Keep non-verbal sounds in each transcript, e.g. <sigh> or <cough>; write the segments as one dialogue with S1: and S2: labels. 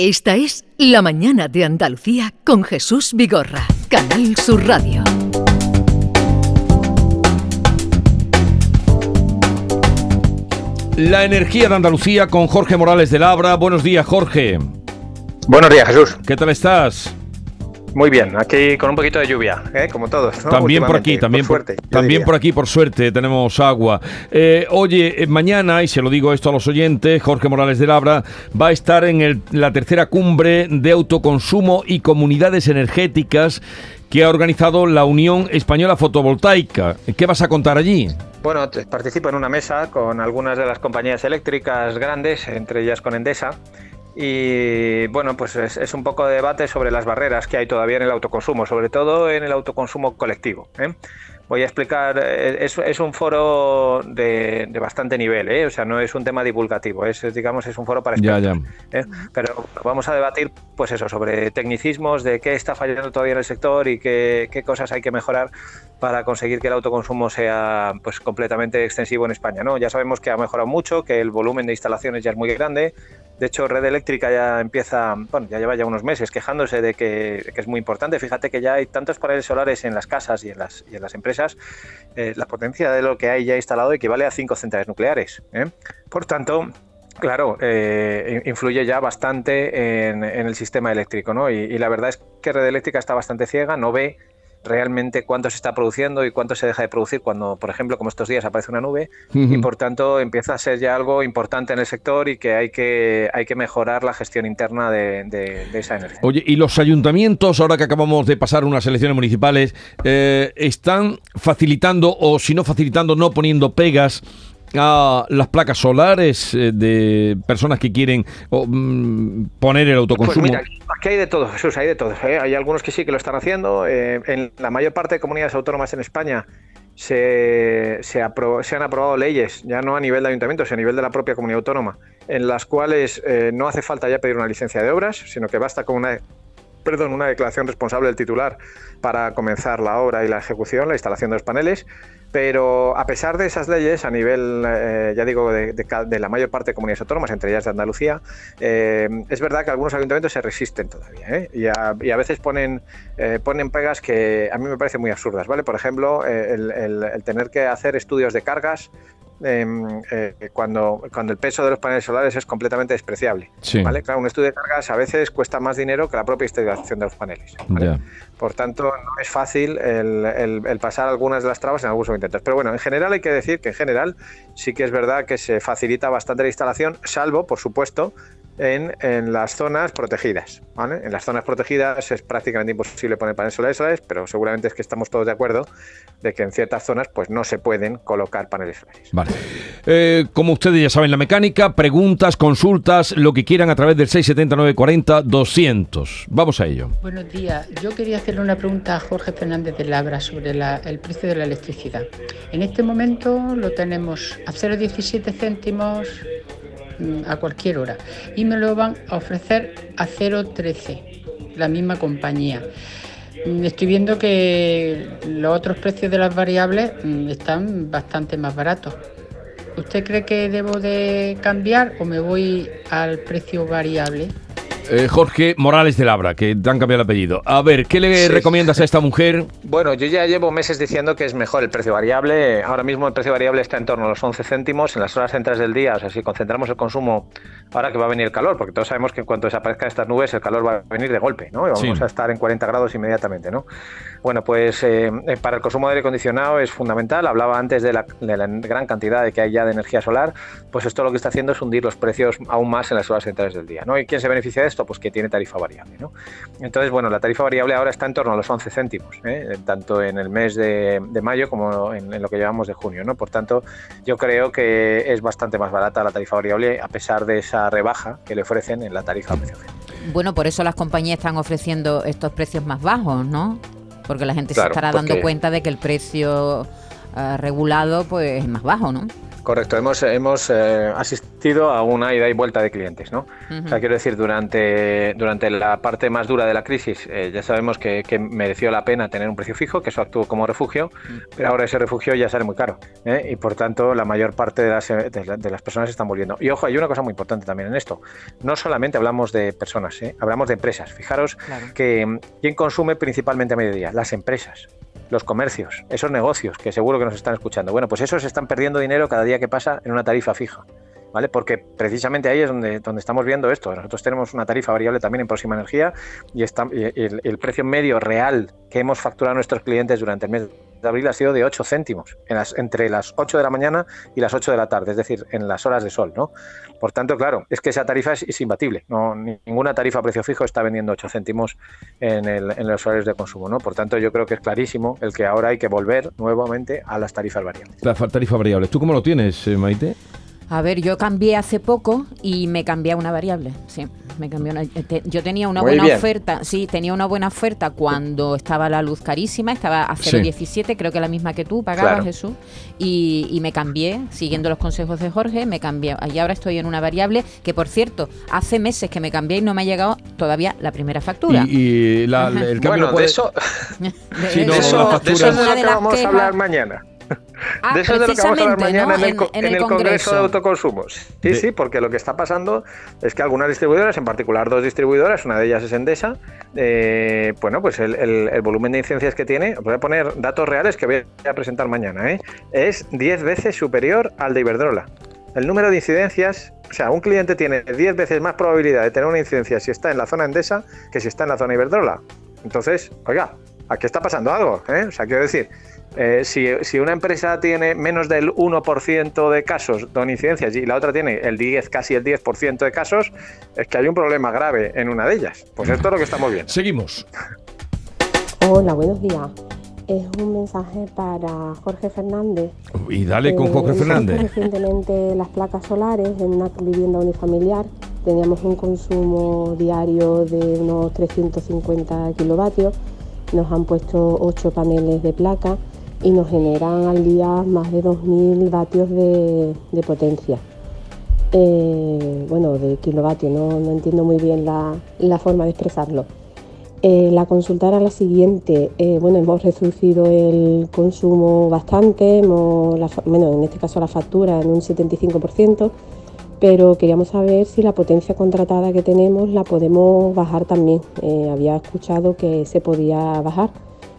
S1: Esta es La Mañana de Andalucía con Jesús Vigorra, Canal Sur Radio.
S2: La energía de Andalucía con Jorge Morales de Labra. Buenos días, Jorge.
S3: Buenos días, Jesús.
S2: ¿Qué tal estás?
S3: Muy bien, aquí con un poquito de lluvia, ¿eh? como todos.
S2: También por aquí, también por, suerte, también por aquí, por suerte, tenemos agua. Eh, oye, eh, mañana, y se lo digo esto a los oyentes, Jorge Morales de Labra va a estar en la tercera cumbre de autoconsumo y comunidades energéticas que ha organizado la Unión Española Fotovoltaica. ¿Qué vas a contar allí?
S3: Bueno, participo en una mesa con algunas de las compañías eléctricas grandes, entre ellas con Endesa y bueno, pues es, un poco de debate sobre las barreras que hay todavía en el autoconsumo, sobre todo en el autoconsumo colectivo. ¿eh? Voy a explicar, eh, es, un foro de, bastante nivel, ¿eh? o sea, no es un tema divulgativo, es, digamos, es un foro para expertos. ¿eh? Pero vamos a debatir, pues eso, sobre tecnicismos, de qué está fallando todavía en el sector y qué, qué cosas hay que mejorar para conseguir que el autoconsumo sea pues completamente extensivo en España. ¿no? Ya sabemos que ha mejorado mucho, que el volumen de instalaciones ya es muy grande, de hecho, Red Eléctrica ya empieza, bueno, ya lleva ya unos meses quejándose de que, es muy importante. Fíjate que ya hay tantos paneles solares en las casas y en las, y en las empresas. Eh, la potencia de lo que hay ya instalado equivale a cinco centrales nucleares. ¿eh? Por tanto, Claro, eh, influye ya bastante en, el sistema eléctrico, ¿no? y, la verdad es que Red Eléctrica está bastante ciega, no ve realmente cuánto se está produciendo y cuánto se deja de producir cuando, por ejemplo, como estos días aparece una nube y por tanto empieza a ser ya algo importante en el sector y que hay que, hay que mejorar la gestión interna de, esa energía.
S2: Oye, ¿y los ayuntamientos, ahora que acabamos de pasar unas elecciones municipales, eh, están facilitando o si no facilitando, no poniendo pegas a las placas solares eh, de personas que quieren mm, poner el pues autoconsumo?
S3: Pues mira, aquí hay de todo, Jesús, hay de todo. ¿eh? Hay algunos que sí que lo están haciendo. Eh, en la mayor parte de comunidades autónomas en España se, se, se, han aprobado leyes, ya no a nivel de ayuntamiento, sino a nivel de la propia comunidad autónoma, en las cuales no hace falta ya pedir una licencia de obras, sino que basta con una perdón, una declaración responsable del titular para comenzar la obra y la ejecución, la instalación de los paneles. Pero a pesar de esas leyes, a nivel, eh, ya digo, de, la mayor parte de comunidades autónomas, entre ellas de Andalucía, eh, es verdad que algunos ayuntamientos se resisten todavía ¿eh? y, a, veces ponen, ponen pegas que a mí me parecen muy absurdas. ¿vale? Por ejemplo, el tener que hacer estudios de cargas Em, eh, cuando, cuando el peso de los paneles solares es completamente despreciable. ¿vale? Claro, un estudio de cargas a veces cuesta más dinero que la propia instalación de los paneles. Por tanto, no es fácil el, pasar algunas de las trabas en algunos intentos. Pero bueno, en general hay que decir que en general sí que es verdad que se facilita bastante la instalación, salvo, por supuesto, en, en, las zonas protegidas. ¿vale? En las zonas protegidas es prácticamente imposible poner paneles solares, pero seguramente es que estamos todos de acuerdo de que en ciertas zonas pues no se pueden colocar paneles solares.
S2: Vale. Eh, como ustedes ya saben, la mecánica, preguntas, consultas, lo que quieran a través del 679 40 200. Vamos a ello.
S4: Buenos días. Yo quería hacerle una pregunta a Jorge Fernández de Labra sobre el precio de la electricidad. En este momento lo tenemos a 0,17 céntimos a cualquier hora y me lo van a ofrecer a 0,13, la misma compañía. Mm, estoy viendo que los otros precios de las variables mm, están bastante más baratos. ¿Usted cree que debo de cambiar o me voy al precio variable?
S2: Eh, Jorge Morales de Labra, que te han cambiado el apellido. A ver, ¿qué le recomiendas a esta mujer?
S3: Bueno, yo ya llevo meses diciendo que es mejor el precio variable. Ahora mismo el precio variable está en torno a los 11 céntimos en las horas centrales del día. O sea, si concentramos el consumo ahora que va a venir el calor, porque todos sabemos que en cuanto desaparezcan estas nubes, el calor va a venir de golpe, ¿no? Y vamos a estar en 40 grados inmediatamente, ¿no? Bueno, pues eh, eh, para el consumo de aire acondicionado es fundamental. Hablaba antes de la, gran cantidad de que hay ya de energía solar. Pues esto lo que está haciendo es hundir los precios aún más en las horas centrales del día, ¿no? ¿Y quién se beneficia de esto? Pues que tiene tarifa variable. ¿no? Entonces, bueno, la tarifa variable ahora está en torno a los 11 céntimos, ¿eh? tanto en el mes de, mayo como en, lo que llevamos de junio. ¿no? Por tanto, yo creo que es bastante más barata la tarifa variable a pesar de esa rebaja que le ofrecen en la tarifa
S5: Bueno, por eso las compañías están ofreciendo estos precios más bajos, ¿no? Porque la gente se estará dando cuenta de que el precio eh, regulado pues es más bajo, ¿no?
S3: Correcto, hemos, hemos eh, asistido a una ida y vuelta de clientes, ¿no? O sea, quiero decir, durante, durante la parte más dura de la crisis eh, ya sabemos que, mereció la pena tener un precio fijo, que eso actuó como refugio, pero ahora ese refugio ya sale muy caro ¿eh? y por tanto la mayor parte de las, de, las, personas están volviendo. Y ojo, hay una cosa muy importante también en esto. No solamente hablamos de personas, hablamos de empresas. Fijaros que ¿quién consume principalmente a mediodía? Las empresas los comercios, esos negocios que seguro que nos están escuchando. Bueno, pues esos están perdiendo dinero cada día que pasa en una tarifa fija. ¿Vale? Porque precisamente ahí es donde, donde estamos viendo esto. Nosotros tenemos una tarifa variable también en Próxima Energía y, está, el, el, precio medio real que hemos facturado a nuestros clientes durante el mes de abril ha sido de 8 céntimos entre las 8 de la mañana y las 8 de la tarde, es decir, en las horas de sol. ¿no? Por tanto, claro, es que esa tarifa es, imbatible. No, ninguna tarifa a precio fijo está vendiendo 8 céntimos en, el, en los horarios de consumo. ¿no? Por tanto, yo creo que es clarísimo el que ahora hay que volver nuevamente a las tarifas variables.
S2: Las tarifas variables. ¿Tú cómo lo tienes, eh, Maite?
S5: A ver, yo cambié hace poco y me cambié a una variable, sí. Me cambié una, eh, yo tenía una buena oferta, sí, tenía una buena oferta cuando estaba la luz carísima, estaba a 0,17, creo que la misma que tú pagabas, Jesús, y, me cambié, siguiendo los consejos de Jorge, me cambié, y ahora estoy en una variable que, por cierto, hace meses que me cambié y no me ha llegado todavía la primera factura.
S3: Y, el cambio de eso, <laughs> de, eso, de eso es de lo que vamos a hablar mañana.
S5: Ah, de eso es de lo que vamos a hablar mañana
S3: en, el, Congreso de Autoconsumos. Sí, sí, porque lo que está pasando es que algunas distribuidoras, en particular dos distribuidoras, una de ellas es Endesa, eh, bueno, pues el, volumen de incidencias que tiene, voy a poner datos reales que voy a presentar mañana, ¿eh? es 10 veces superior al de Iberdrola. El número de incidencias, o sea, un cliente tiene 10 veces más probabilidad de tener una incidencia si está en la zona Endesa que si está en la zona Iberdrola. Entonces, oiga, aquí está pasando algo, ¿eh? O sea, quiero decir, eh, si, una empresa tiene menos del 1% de casos con incidencias y la otra tiene el 10, casi el 10% de casos, es que hay un problema grave en una de ellas. Pues esto es lo que estamos viendo.
S2: Seguimos.
S6: Hola, buenos días. Es un mensaje para Jorge Fernández.
S2: Y dale con Jorge Fernández.
S6: Recientemente las placas solares en una vivienda unifamiliar teníamos un consumo diario de unos 350 kilovatios. Nos han puesto 8 paneles de placa y nos generan al día más de 2.000 vatios de, potencia. Eh, bueno, de kilovatios, no, entiendo muy bien la, forma de expresarlo. Eh, la consulta era la siguiente, eh, bueno, hemos reducido el consumo bastante, bueno, en este caso la factura en un 75%, pero queríamos saber si la potencia contratada que tenemos la podemos bajar también. había escuchado que se podía bajar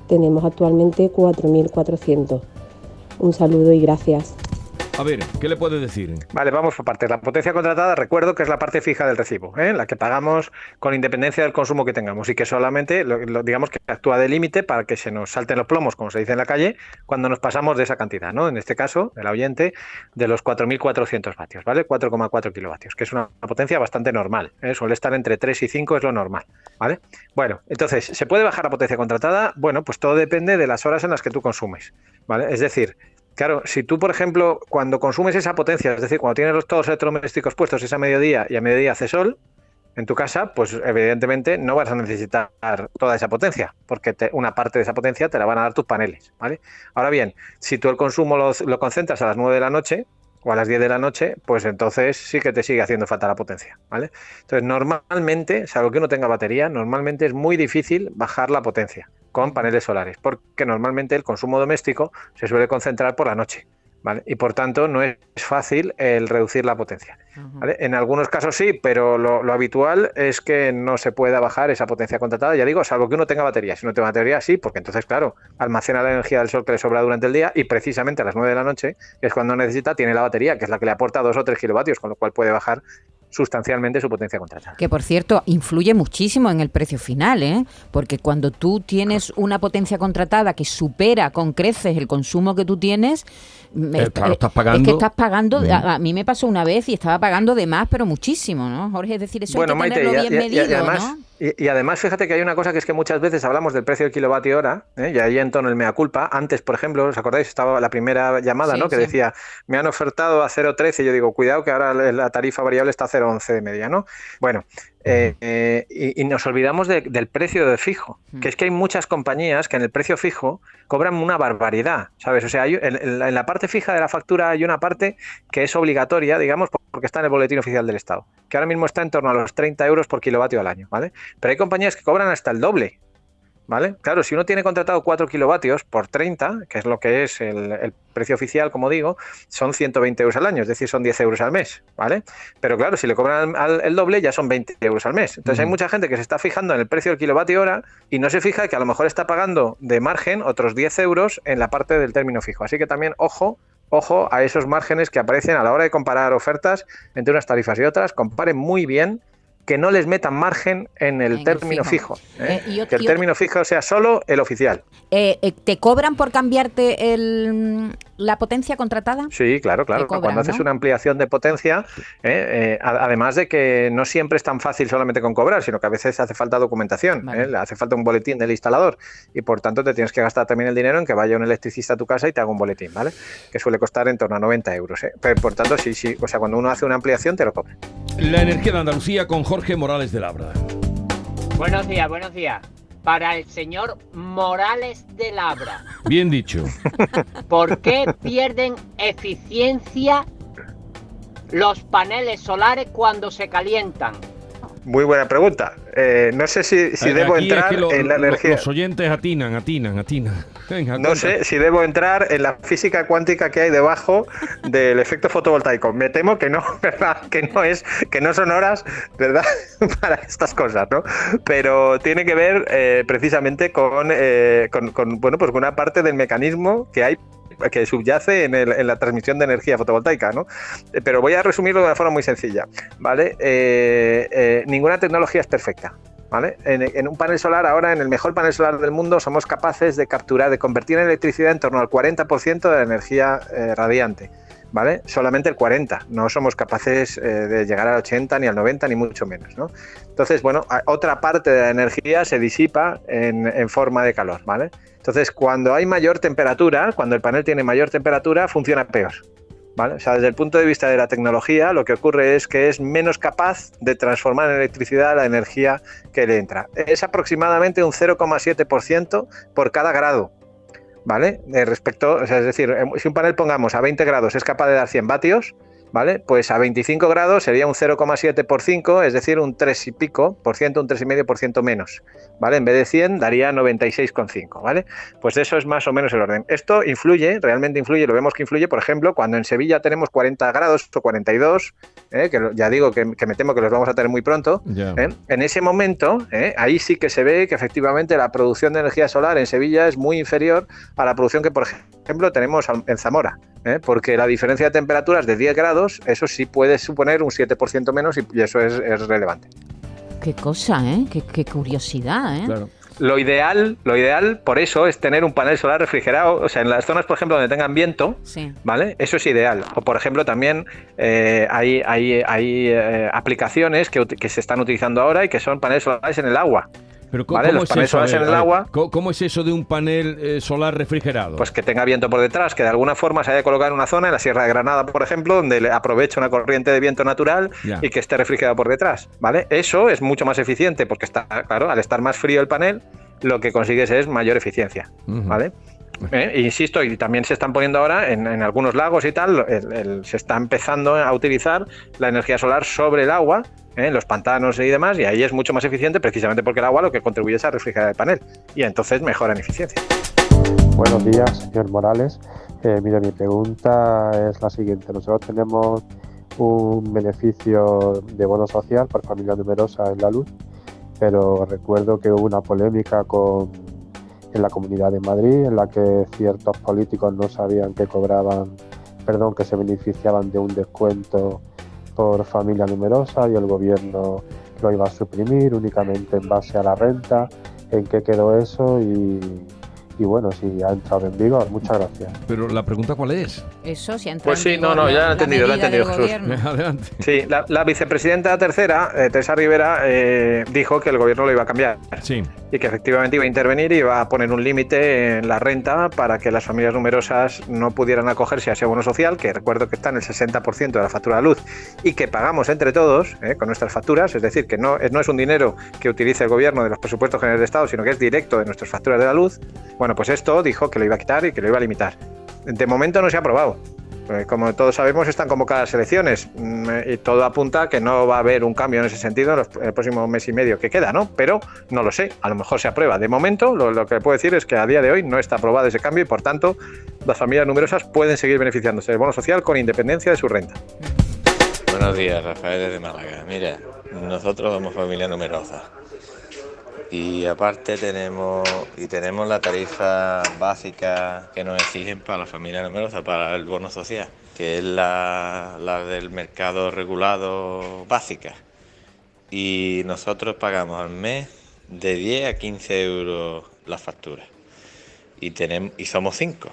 S6: tenemos actualmente 4.400. Un saludo y gracias.
S2: A ver, ¿qué le puede decir?
S3: Vale, vamos por partes. La potencia contratada, recuerdo que es la parte fija del recibo, ¿eh? la que pagamos con independencia del consumo que tengamos y que solamente, digamos que actúa de límite para que se nos salten los plomos, como se dice en la calle, cuando nos pasamos de esa cantidad, ¿no? En este caso, el oyente, de los 4.400 vatios, ¿vale? 4,4 kilovatios, que es una potencia bastante normal, ¿eh? suele estar entre 3 y 5, es lo normal, ¿vale? Bueno, entonces, ¿se puede bajar la potencia contratada? Bueno, pues todo depende de las horas en las que tú consumes, ¿vale? Es decir, Claro, si tú, por ejemplo, cuando consumes esa potencia, es decir, cuando tienes los, todos los electrodomésticos puestos es a mediodía y a mediodía hace sol, en tu casa, pues evidentemente no vas a necesitar toda esa potencia, porque una parte de esa potencia te la van a dar tus paneles, ¿vale? Ahora bien, si tú el consumo lo, lo concentras a las 9 de la noche, o a las 10 de la noche, pues entonces sí que te sigue haciendo falta la potencia, ¿vale? Entonces, normalmente, salvo que uno tenga batería, normalmente es muy difícil bajar la potencia con paneles solares, porque normalmente el consumo doméstico se suele concentrar por la noche. Y por tanto no es fácil el reducir la potencia. En algunos casos sí, pero lo, habitual es que no se pueda bajar esa potencia contratada, ya digo, salvo que uno tenga batería. Si no tiene batería, sí, porque entonces, claro, almacena la energía del sol que le sobra durante el día y precisamente a las 9 de la noche, que es cuando necesita, tiene la batería, que es la que le aporta 2 o 3 kilovatios, con lo cual puede bajar sustancialmente su potencia contratada.
S5: Que por cierto, influye muchísimo en el precio final, ¿eh? porque cuando tú tienes una potencia contratada que supera con creces el consumo que tú tienes,
S2: eh, claro, estás pagando.
S5: Es que estás pagando, a, mí me pasó una vez y estaba pagando de más, pero muchísimo, ¿no? Jorge, es decir, eso hay que tenerlo bien medido,
S3: ¿no? Y, además, fíjate que hay una cosa que es que muchas veces hablamos del precio del kilovatio hora, ¿eh? y ahí en tono el mea culpa. Antes, por ejemplo, ¿os acordáis? Estaba la primera llamada, ¿no? Que decía, me han ofertado a 0,13. y Yo digo, cuidado que ahora la tarifa variable está a 0,11 de media, ¿no? Bueno, Eh, eh, y, nos olvidamos del precio de fijo, que es que hay muchas compañías que en el precio fijo cobran una barbaridad, ¿sabes? O sea, en, la parte fija de la factura hay una parte que es obligatoria, digamos, porque está en el boletín oficial del Estado, que ahora mismo está en torno a los 30 euros por kilovatio al año, ¿vale? Pero hay compañías que cobran hasta el doble, ¿Vale? Claro, si uno tiene contratado 4 kilovatios por 30, que es lo que es el, precio oficial, como digo, son 120 euros al año, es decir, son 10 euros al mes, ¿vale? Pero claro, si le cobran el doble, ya son 20 euros al mes. Entonces hay mucha gente que se está fijando en el precio del kilovatio hora y no se fija que a lo mejor está pagando de margen otros 10 euros en la parte del término fijo. Así que también, ojo, ojo a esos márgenes que aparecen a la hora de comparar ofertas entre unas tarifas y otras. Comparen muy bien que no les metan margen en el término fijo. ¿eh? Eh, que el término fijo sea solo el oficial.
S5: Eh, ¿Te cobran por cambiarte el, la potencia contratada?
S3: Sí, claro, claro. Cuando haces una ampliación de potencia, además de que no siempre es tan fácil solamente con cobrar, sino que a veces hace falta documentación, hace falta un boletín del instalador y por tanto te tienes que gastar también el dinero en que vaya un electricista a tu casa y te haga un boletín, ¿vale? Que suele costar en torno a 90 euros. Pero, por tanto, sí, sí, o sea, cuando uno hace una ampliación te lo cobran.
S2: La energía de Andalucía con Jorge Morales de Labra.
S7: Buenos días, buenos días. Para el señor Morales de Labra.
S2: Bien dicho.
S7: ¿Por qué pierden eficiencia los paneles solares cuando se calientan?
S3: Muy buena pregunta. Eh, no sé si, debo entrar en la energía.
S2: Los oyentes atinan, atinan, atinan.
S3: No sé si debo entrar en la física cuántica que hay debajo del efecto fotovoltaico. Me temo que no, <laughs> ¿verdad? Que no es, que no son horas, ¿verdad? <laughs> Para estas cosas, ¿no? Pero tiene que ver eh, precisamente con, eh, con, con, bueno, pues con una parte del mecanismo que hay que subyace en, la transmisión de energía fotovoltaica, ¿no? Eh, pero voy a resumirlo de una forma muy sencilla, ¿vale? Eh, ninguna tecnología es perfecta. ¿Vale? En, un panel solar, ahora en el mejor panel solar del mundo, somos capaces de capturar, de convertir en electricidad en torno al 40% de la energía radiante. ¿Vale? Solamente el 40, no somos capaces de llegar al 80 ni al 90 ni mucho menos, ¿no? Entonces, bueno, otra parte de la energía se disipa en, en forma de calor, ¿vale? Entonces, cuando hay mayor temperatura, cuando el panel tiene mayor temperatura, funciona peor. ¿Vale? O sea, desde el punto de vista de la tecnología, lo que ocurre es que es menos capaz de transformar en electricidad la energía que le entra. Es aproximadamente un 0,7% por cada grado. ¿Vale? respecto, o sea, es decir, si un panel pongamos a 20 grados es capaz de dar 100 vatios, ¿vale? Pues a 25 grados sería un 0,7 por 5, es decir, un 3 y pico por ciento, un 3,5 por ciento menos, ¿vale? En vez de 100 daría 96,5, ¿vale? Pues eso es más o menos el orden. Esto influye, realmente influye, lo vemos que influye, por ejemplo, cuando en Sevilla tenemos 40 grados o 42, ¿eh? que ya digo que, me temo que los vamos a tener muy pronto, ¿eh? en ese momento, ¿eh? ahí sí que se ve que efectivamente la producción de energía solar en Sevilla es muy inferior a la producción que, por ejemplo, tenemos en Zamora, porque la diferencia de temperaturas de 10 grados eso sí puede suponer un 7% menos y, eso es, relevante.
S5: Qué cosa, ¿eh? Qué, curiosidad, ¿eh?
S3: Lo ideal, lo ideal, por eso, es tener un panel solar refrigerado. O sea, en las zonas, por ejemplo, donde tengan viento, ¿vale? Eso es ideal. O, por ejemplo, también eh, hay, hay, hay eh, aplicaciones que, que, se están utilizando ahora y que son paneles solares en el agua.
S2: Pero ¿cómo, es eso? en el agua. ¿cómo, es eso de un panel eh, solar refrigerado?
S3: Pues que tenga viento por detrás, que de alguna forma se haya colocado en una zona, en la Sierra de Granada, por ejemplo, donde aprovecha una corriente de viento natural y que esté refrigerado por detrás, ¿vale? Eso es mucho más eficiente porque está, claro, al estar más frío el panel, lo que consigues es mayor eficiencia, ¿vale? Eh, insisto, y también se están poniendo ahora en, algunos lagos y tal, se está empezando a utilizar la energía solar sobre el agua ¿eh? los pantanos y demás, y ahí es mucho más eficiente precisamente porque el agua lo que contribuye es a refrigerar el panel y entonces mejora en eficiencia.
S8: Buenos días, señor Morales. Eh, mire, mi pregunta es la siguiente. Nosotros tenemos un beneficio de bono social por familia numerosa en la luz, pero recuerdo que hubo una polémica con, en la Comunidad de Madrid en la que ciertos políticos no sabían que cobraban, perdón, que se beneficiaban de un descuento por familia numerosa y el gobierno lo iba a suprimir únicamente en base a la renta, en qué quedó eso y, y bueno, si ha entrado en vigor, muchas gracias.
S2: Pero la pregunta cuál es?
S5: Eso, si ha entrado
S3: Pues sí, no, no, ya lo he entendido, lo he entendido, Jesús. <laughs> Adelante. Sí, la, vicepresidenta tercera, eh, Teresa Rivera, eh, dijo que el gobierno lo iba a cambiar.
S2: Sí.
S3: Y que efectivamente iba a intervenir y iba a poner un límite en la renta para que las familias numerosas no pudieran acogerse a ese bono social, que recuerdo que está en el 60% de la factura de luz y que pagamos entre todos eh, con nuestras facturas, es decir, que no, no es un dinero que utilice el gobierno de los presupuestos generales de Estado, sino que es directo de nuestras facturas de la luz. Bueno, pues esto dijo que lo iba a quitar y que lo iba a limitar. De momento no se ha aprobado. Eh, como todos sabemos, están convocadas elecciones mm, y todo apunta a que no va a haber un cambio en ese sentido en el próximo mes y medio que queda, ¿no? Pero no lo sé, a lo mejor se aprueba. De momento, lo, que puedo decir es que a día de hoy no está aprobado ese cambio y, por tanto, las familias numerosas pueden seguir beneficiándose del bono social con independencia de su renta.
S9: Buenos días, Rafael desde Málaga. Mira, nosotros somos familia numerosa y aparte tenemos y tenemos la tarifa básica que nos exigen para la familia numerosa, para el bono social, que es la, del mercado regulado básica. Y nosotros pagamos al mes de 10 a 15 euros la factura. Y, tenemos, y somos cinco.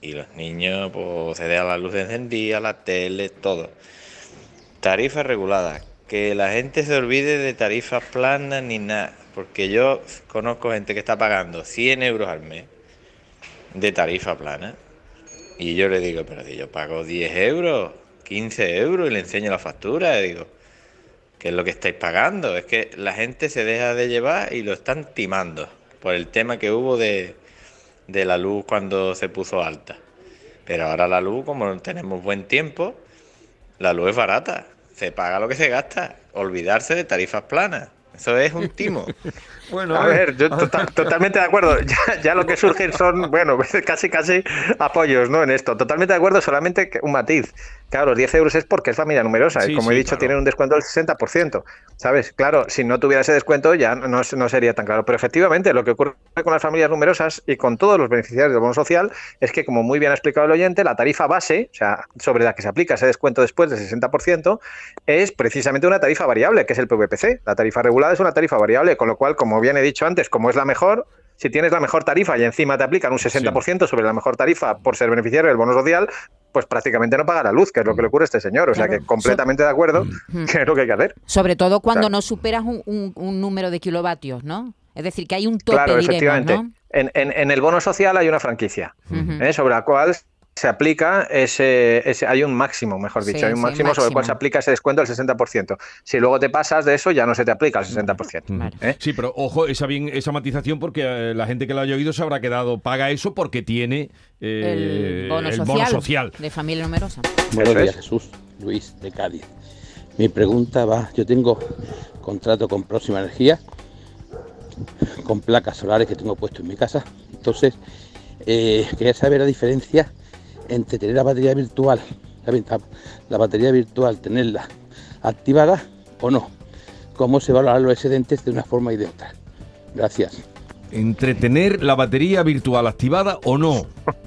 S9: Y los niños pues, se dejan la luz encendida, la tele, todo. Tarifa regulada. Que la gente se olvide de tarifas planas ni nada porque yo conozco gente que está pagando 100 euros al mes de tarifa plana y yo le digo, pero si yo pago 10 euros, 15 euros y le enseño la factura, y digo, ¿qué es lo que estáis pagando? Es que la gente se deja de llevar y lo están timando por el tema que hubo de, de la luz cuando se puso alta. Pero ahora la luz, como tenemos buen tiempo, la luz es barata, se paga lo que se gasta, olvidarse de tarifas planas. Eso es un timo. <laughs>
S3: bueno, a ver, yo <laughs> totalmente de acuerdo. Ya, lo que surgen son, bueno, <laughs> casi casi apoyos, ¿no? En esto. Totalmente de acuerdo, solamente un matiz. Claro, los 10 euros es porque es familia numerosa. y como he dicho, tienen un descuento del 60%. ¿Sabes? Claro, si no tuviera ese descuento ya no, no sería tan claro. Pero efectivamente, lo que ocurre con las familias numerosas y con todos los beneficiarios del bono social es que, como muy bien ha explicado el oyente, la tarifa base, o sea, sobre la que se aplica ese descuento después del 60%, es precisamente una tarifa variable, que es el PVPC. La tarifa regulada es una tarifa variable, con lo cual, como bien he dicho antes, como es la mejor, si tienes la mejor tarifa y encima te aplican un 60% sobre la mejor tarifa por ser beneficiario del bono social, pues prácticamente no paga la luz, que es lo que le ocurre a este señor. O sea que completamente de acuerdo, <laughs> que es lo que hay que hacer.
S5: Sobre todo cuando no superas un, número de kilovatios, ¿no? Es decir, que hay un tope
S3: claro,
S5: efectivamente.
S3: En, en, el bono social hay una franquicia, ¿eh? sobre la cual se aplica ese, ese, hay un máximo, mejor dicho, hay un máximo, sobre el cual se aplica ese descuento del 60%. Si luego te pasas de eso, ya no se te aplica el 60%.
S2: ¿eh? Sí, pero ojo, esa bien esa matización porque eh, la gente que lo haya oído se habrá quedado, paga eso porque tiene
S5: eh, el, bono, social de familia numerosa.
S10: Buenos días, Jesús, Luis de Cádiz. Mi pregunta va, yo tengo contrato con Próxima Energía, con placas solares que tengo puesto en mi casa, entonces quería saber la diferencia entre tener la batería virtual, la, batería virtual, tenerla activada o no. Cómo se valoran los excedentes de una forma y de otra. Gracias.
S2: Entre tener la batería virtual activada o no. <laughs>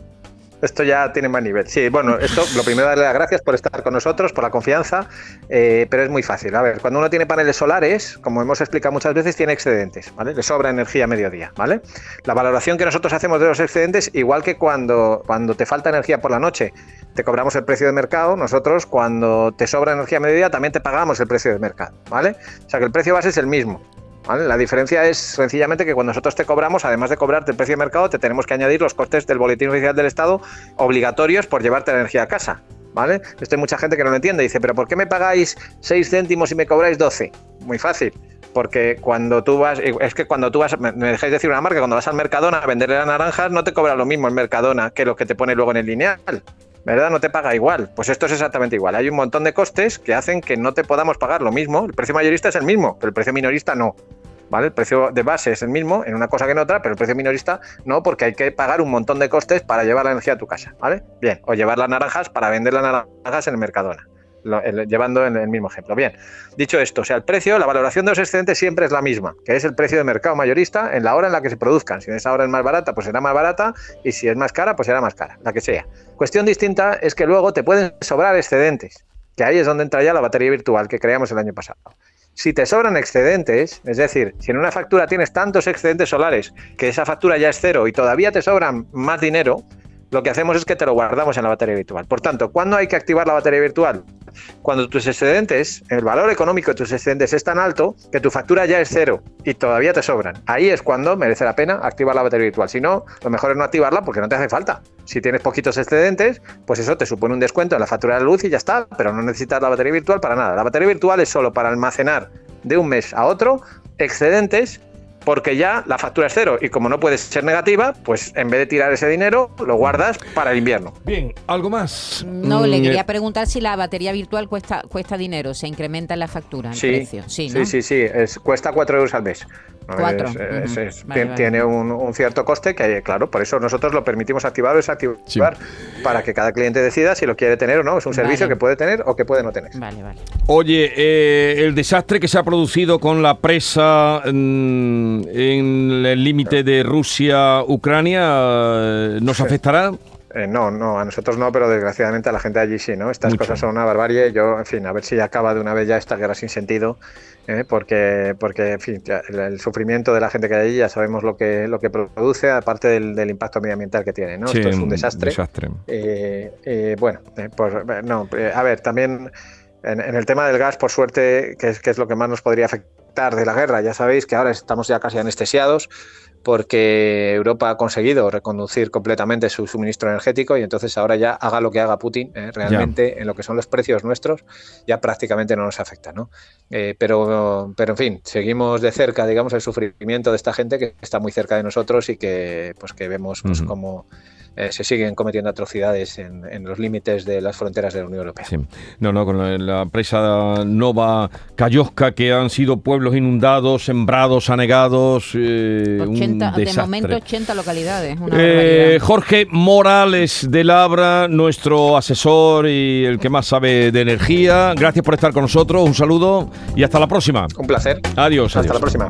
S3: Esto ya tiene más nivel. Sí, bueno, esto lo primero darle las gracias por estar con nosotros, por la confianza, eh, pero es muy fácil. A ver, cuando uno tiene paneles solares, como hemos explicado muchas veces, tiene excedentes, ¿vale? Le sobra energía a mediodía, ¿vale? La valoración que nosotros hacemos de los excedentes, igual que cuando, cuando te falta energía por la noche, te cobramos el precio de mercado, nosotros cuando te sobra energía a mediodía también te pagamos el precio de mercado, ¿vale? O sea que el precio base es el mismo. La diferencia es sencillamente que cuando nosotros te cobramos, además de cobrarte el precio de mercado, te tenemos que añadir los costes del boletín oficial del Estado obligatorios por llevarte la energía a casa. ¿Vale? Esto hay mucha gente que no lo entiende. Dice, ¿pero por qué me pagáis 6 céntimos y me cobráis 12? Muy fácil. Porque cuando tú vas, es que cuando tú vas, me dejáis decir una marca, cuando vas al Mercadona a venderle las naranjas, no te cobra lo mismo el Mercadona que lo que te pone luego en el lineal. ¿Verdad? No te paga igual. Pues esto es exactamente igual. Hay un montón de costes que hacen que no te podamos pagar lo mismo. El precio mayorista es el mismo, pero el precio minorista no. ¿Vale? El precio de base es el mismo en una cosa que en otra, pero el precio minorista no, porque hay que pagar un montón de costes para llevar la energía a tu casa, ¿vale? Bien, o llevar las naranjas para vender las naranjas en el Mercadona. Llevando en el mismo ejemplo. Bien, dicho esto, o sea, el precio, la valoración de los excedentes siempre es la misma, que es el precio de mercado mayorista en la hora en la que se produzcan. Si esa hora es más barata, pues será más barata, y si es más cara, pues será más cara, la que sea. Cuestión distinta es que luego te pueden sobrar excedentes, que ahí es donde entra ya la batería virtual que creamos el año pasado. Si te sobran excedentes, es decir, si en una factura tienes tantos excedentes solares que esa factura ya es cero y todavía te sobran más dinero, lo que hacemos es que te lo guardamos en la batería virtual. Por tanto, ¿cuándo hay que activar la batería virtual? Cuando tus excedentes, el valor económico de tus excedentes es tan alto que tu factura ya es cero y todavía te sobran. Ahí es cuando merece la pena activar la batería virtual. Si no, lo mejor es no activarla porque no te hace falta. Si tienes poquitos excedentes, pues eso te supone un descuento en la factura de luz y ya está, pero no necesitas la batería virtual para nada. La batería virtual es solo para almacenar de un mes a otro excedentes porque ya la factura es cero y como no puede ser negativa, pues en vez de tirar ese dinero, lo guardas para el invierno.
S2: Bien, ¿algo más?
S5: No, le mm, quería eh, preguntar si la batería virtual cuesta, cuesta dinero, se incrementa en la factura, el
S3: sí,
S5: precio.
S3: Sí, sí, sí, sí, es, cuesta 4 euros al mes.
S5: Cuatro.
S3: tiene Un, cierto coste que, claro, por eso nosotros lo permitimos activar o desactivar para que cada cliente decida si lo quiere tener o no. Es un servicio que puede tener o que puede no tener.
S5: Vale, vale.
S2: Oye, eh, el desastre que se ha producido con la presa mm, en el límite de Rusia-Ucrania, eh, ¿nos afectará?
S3: Eh, no, no, a nosotros no, pero desgraciadamente a la gente allí sí, ¿no? Estas cosas son una barbarie. Yo, en fin, a ver si acaba de una vez ya esta guerra sin sentido, ¿eh? porque, porque, en fin, el, sufrimiento de la gente que hay allí ya sabemos lo que, lo que produce, aparte del, impacto medioambiental que tiene, ¿no? Esto es un desastre.
S2: desastre.
S3: bueno, pues, no, a ver, también en, el tema del gas, por suerte, que es, que es lo que más nos podría afectar de la guerra, ya sabéis que ahora estamos ya casi anestesiados porque Europa ha conseguido reconducir completamente su suministro energético y entonces ahora ya haga lo que haga Putin, eh, realmente en lo que son los precios nuestros ya prácticamente no nos afecta, ¿no? Eh, pero, pero en fin, seguimos de cerca, digamos, el sufrimiento de esta gente que está muy cerca de nosotros y que pues que vemos pues como eh, se siguen cometiendo atrocidades en, los límites de las fronteras de la Unión Europea.
S2: Sí. No, no, con la, presa Nova Cayosca, que han sido pueblos inundados, sembrados, anegados.
S5: Eh, de momento 80 localidades.
S2: Eh, Jorge Morales de Labra, nuestro asesor y el que más sabe de energía. Gracias por estar con nosotros. Un saludo y hasta la próxima.
S3: Un placer.
S2: Adiós.
S3: Hasta la próxima.